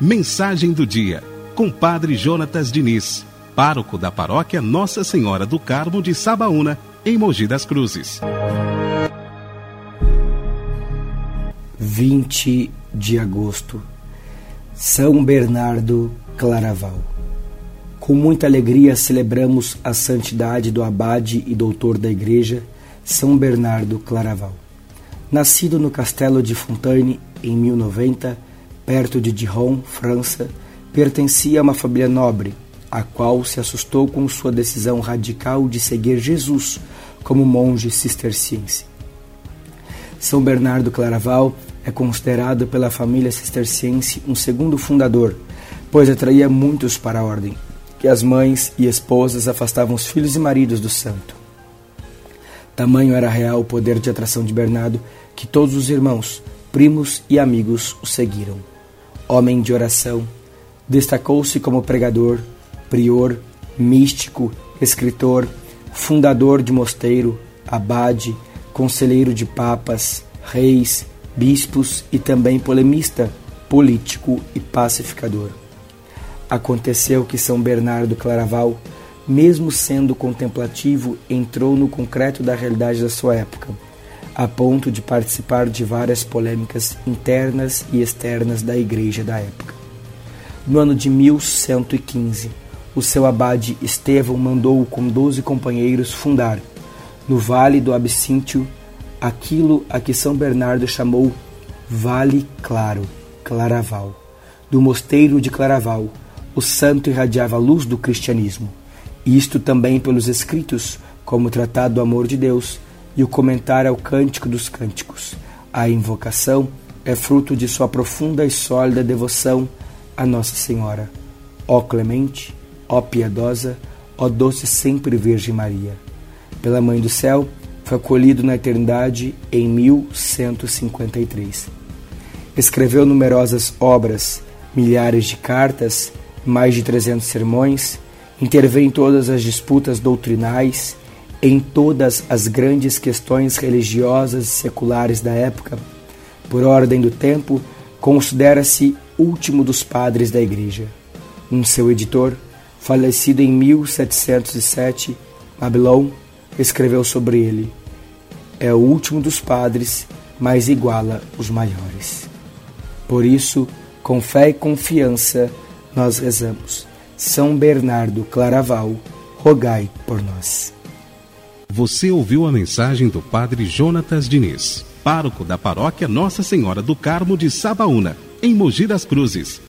Mensagem do dia, com Padre Jonatas Diniz, pároco da paróquia Nossa Senhora do Carmo de Sabaúna, em Mogi das Cruzes. 20 de agosto, São Bernardo Claraval. Com muita alegria celebramos a santidade do abade e doutor da Igreja, São Bernardo Claraval. Nascido no castelo de Fontaine em 1090, perto de Dijon, França, pertencia a uma família nobre, a qual se assustou com sua decisão radical de seguir Jesus como monge cisterciense. São Bernardo Claraval é considerado pela família cisterciense um segundo fundador, pois atraía muitos para a ordem, que as mães e esposas afastavam os filhos e maridos do santo. Tamanho era real o poder de atração de Bernardo que todos os irmãos, primos e amigos o seguiram. Homem de oração, destacou-se como pregador, prior, místico, escritor, fundador de mosteiro, abade, conselheiro de papas, reis, bispos e também polemista, político e pacificador. Aconteceu que São Bernardo Claraval, mesmo sendo contemplativo, entrou no concreto da realidade da sua época, a ponto de participar de várias polêmicas internas e externas da igreja da época. No ano de 1115, o seu abade Estevão mandou-o com doze companheiros fundar, no vale do Absíntio, aquilo a que São Bernardo chamou Vale Claro, Claraval. Do mosteiro de Claraval, o santo irradiava a luz do cristianismo, isto também pelos escritos, como o Tratado do Amor de Deus e o comentário ao Cântico dos Cânticos. A invocação é fruto de sua profunda e sólida devoção a Nossa Senhora. Ó clemente, ó piedosa, ó doce sempre Virgem Maria. Pela Mãe do Céu, foi acolhido na eternidade em 1153. Escreveu numerosas obras, milhares de cartas, mais de 300 sermões, interveio em todas as disputas doutrinais, em todas as grandes questões religiosas e seculares da época. Por ordem do tempo, considera-se último dos padres da Igreja. Um seu editor, falecido em 1707, Babylon, escreveu sobre ele: É o último dos padres, mas iguala os maiores. Por isso, com fé e confiança, nós rezamos. São Bernardo Claraval, rogai por nós. Você ouviu a mensagem do Padre Jonatas Diniz, pároco da paróquia Nossa Senhora do Carmo de Sabaúna, em Mogi das Cruzes.